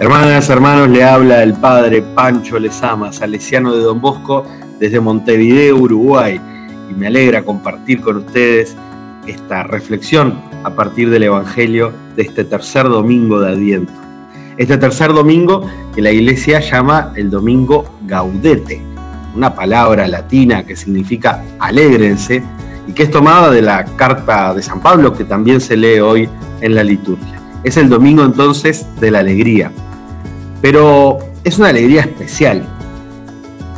Hermanas, hermanos, le habla el padre Pancho Lezama, salesiano de Don Bosco, desde Montevideo, Uruguay. Y me alegra compartir con ustedes esta reflexión a partir del Evangelio de este tercer domingo de Adviento. Este tercer domingo que la iglesia llama el domingo gaudete, una palabra latina que significa alégrense y que es tomada de la carta de San Pablo que también se lee hoy en la liturgia. Es el domingo entonces de la alegría, pero es una alegría especial.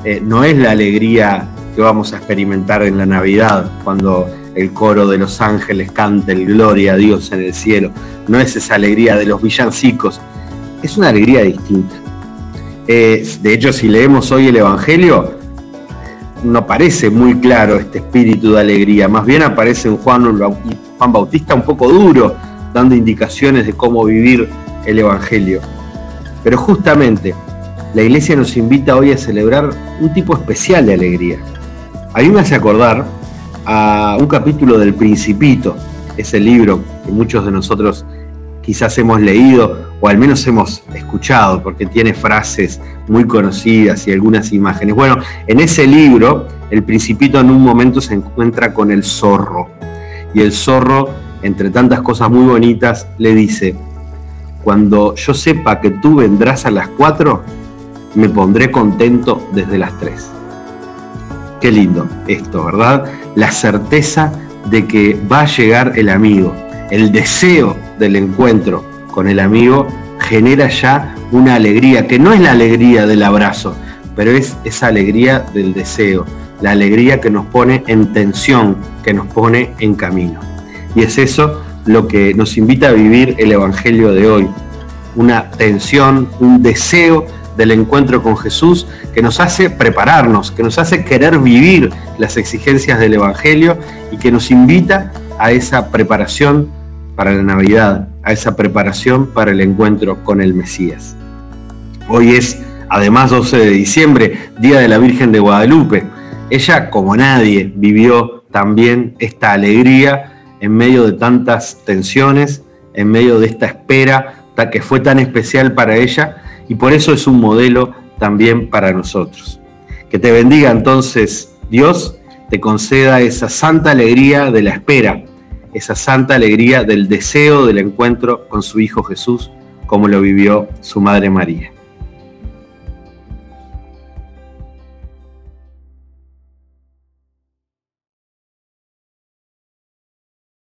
Eh, no es la alegría que vamos a experimentar en la Navidad, cuando el coro de los ángeles canta el gloria a Dios en el cielo. No es esa alegría de los villancicos, es una alegría distinta. Eh, de hecho, si leemos hoy el Evangelio, no parece muy claro este espíritu de alegría, más bien aparece en Juan, Juan Bautista un poco duro, dando indicaciones de cómo vivir el Evangelio. Pero justamente la iglesia nos invita hoy a celebrar un tipo especial de alegría. A mí me hace acordar a un capítulo del Principito, ese libro que muchos de nosotros quizás hemos leído o al menos hemos escuchado porque tiene frases muy conocidas y algunas imágenes. Bueno, en ese libro el Principito en un momento se encuentra con el zorro y el zorro, entre tantas cosas muy bonitas, le dice, cuando yo sepa que tú vendrás a las 4, me pondré contento desde las 3. Qué lindo esto, ¿verdad? La certeza de que va a llegar el amigo, el deseo del encuentro con el amigo genera ya una alegría, que no es la alegría del abrazo, pero es esa alegría del deseo, la alegría que nos pone en tensión, que nos pone en camino. Y es eso lo que nos invita a vivir el Evangelio de hoy. Una tensión, un deseo del encuentro con Jesús que nos hace prepararnos, que nos hace querer vivir las exigencias del Evangelio y que nos invita a esa preparación para la Navidad, a esa preparación para el encuentro con el Mesías. Hoy es, además, 12 de diciembre, Día de la Virgen de Guadalupe. Ella, como nadie, vivió también esta alegría en medio de tantas tensiones, en medio de esta espera que fue tan especial para ella y por eso es un modelo también para nosotros. Que te bendiga entonces Dios, te conceda esa santa alegría de la espera, esa santa alegría del deseo del encuentro con su Hijo Jesús, como lo vivió su Madre María.